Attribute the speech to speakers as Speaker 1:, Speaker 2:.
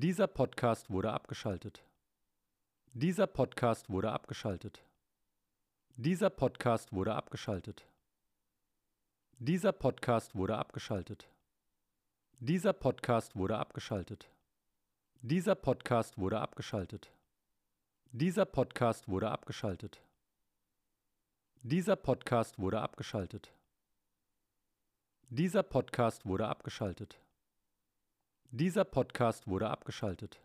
Speaker 1: Dieser Podcast wurde abgeschaltet. Dieser Podcast wurde abgeschaltet. Dieser Podcast wurde abgeschaltet. Dieser Podcast wurde abgeschaltet. Dieser Podcast wurde abgeschaltet. Dieser Podcast wurde abgeschaltet. Dieser Podcast wurde abgeschaltet. Dieser Podcast wurde abgeschaltet. Dieser Podcast wurde abgeschaltet. Dieser Podcast wurde abgeschaltet.